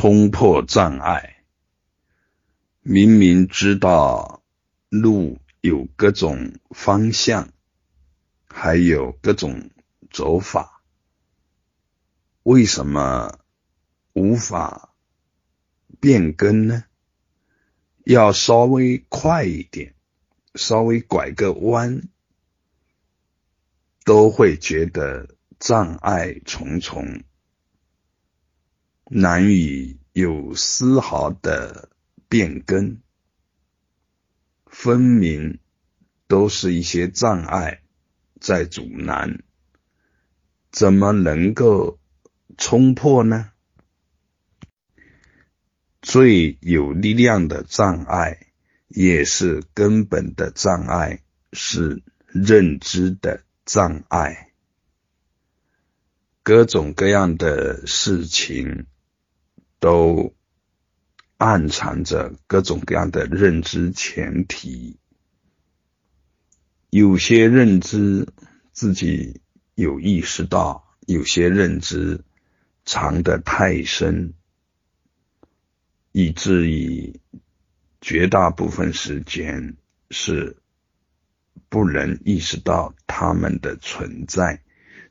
冲破障碍，明明知道路有各种方向，还有各种走法，为什么无法变更呢？要稍微快一点，稍微拐个弯，都会觉得障碍重重。难以有丝毫的变更，分明都是一些障碍在阻拦，怎么能够冲破呢？最有力量的障碍，也是根本的障碍，是认知的障碍，各种各样的事情。都暗藏着各种各样的认知前提，有些认知自己有意识到，有些认知藏得太深，以至于绝大部分时间是不能意识到他们的存在，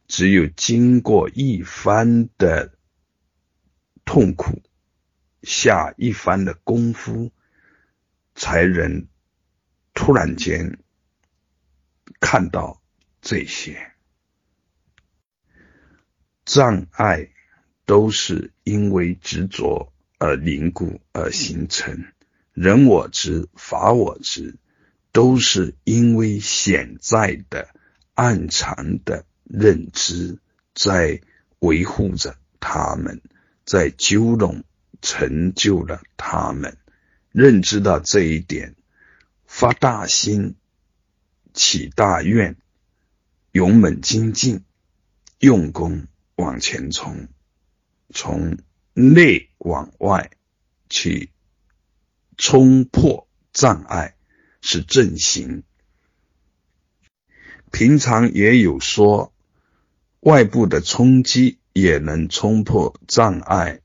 只有经过一番的。痛苦下一番的功夫，才能突然间看到这些障碍，都是因为执着而凝固而形成。人我执、法我执，都是因为潜在的暗藏的认知在维护着他们。在纠拢，成就了他们认知到这一点，发大心，起大愿，勇猛精进，用功往前冲，从内往外去冲破障碍，是正行。平常也有说，外部的冲击。也能冲破障碍，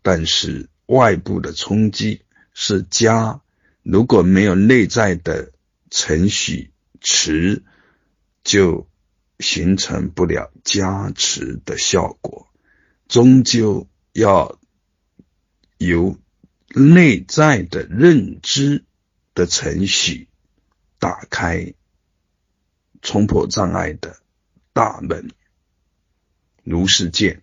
但是外部的冲击是加，如果没有内在的程序持，就形成不了加持的效果。终究要由内在的认知的程序打开冲破障碍的大门。如是见。